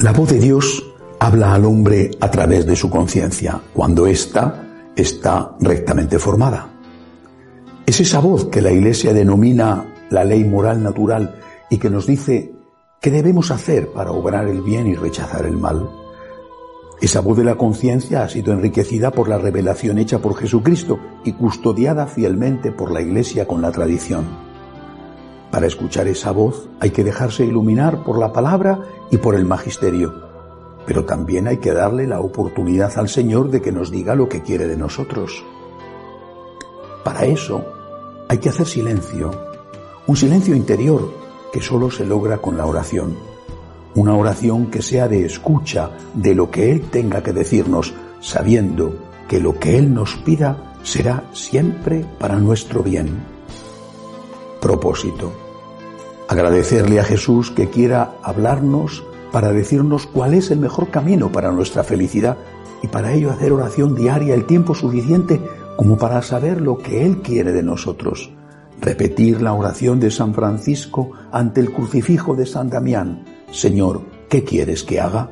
La voz de Dios habla al hombre a través de su conciencia, cuando ésta está rectamente formada. Es esa voz que la Iglesia denomina la ley moral natural y que nos dice qué debemos hacer para obrar el bien y rechazar el mal. Esa voz de la conciencia ha sido enriquecida por la revelación hecha por Jesucristo y custodiada fielmente por la Iglesia con la tradición. Para escuchar esa voz hay que dejarse iluminar por la palabra y por el magisterio, pero también hay que darle la oportunidad al Señor de que nos diga lo que quiere de nosotros. Para eso hay que hacer silencio, un silencio interior que solo se logra con la oración, una oración que sea de escucha de lo que Él tenga que decirnos, sabiendo que lo que Él nos pida será siempre para nuestro bien. Propósito. Agradecerle a Jesús que quiera hablarnos para decirnos cuál es el mejor camino para nuestra felicidad y para ello hacer oración diaria el tiempo suficiente como para saber lo que Él quiere de nosotros. Repetir la oración de San Francisco ante el crucifijo de San Damián. Señor, ¿qué quieres que haga?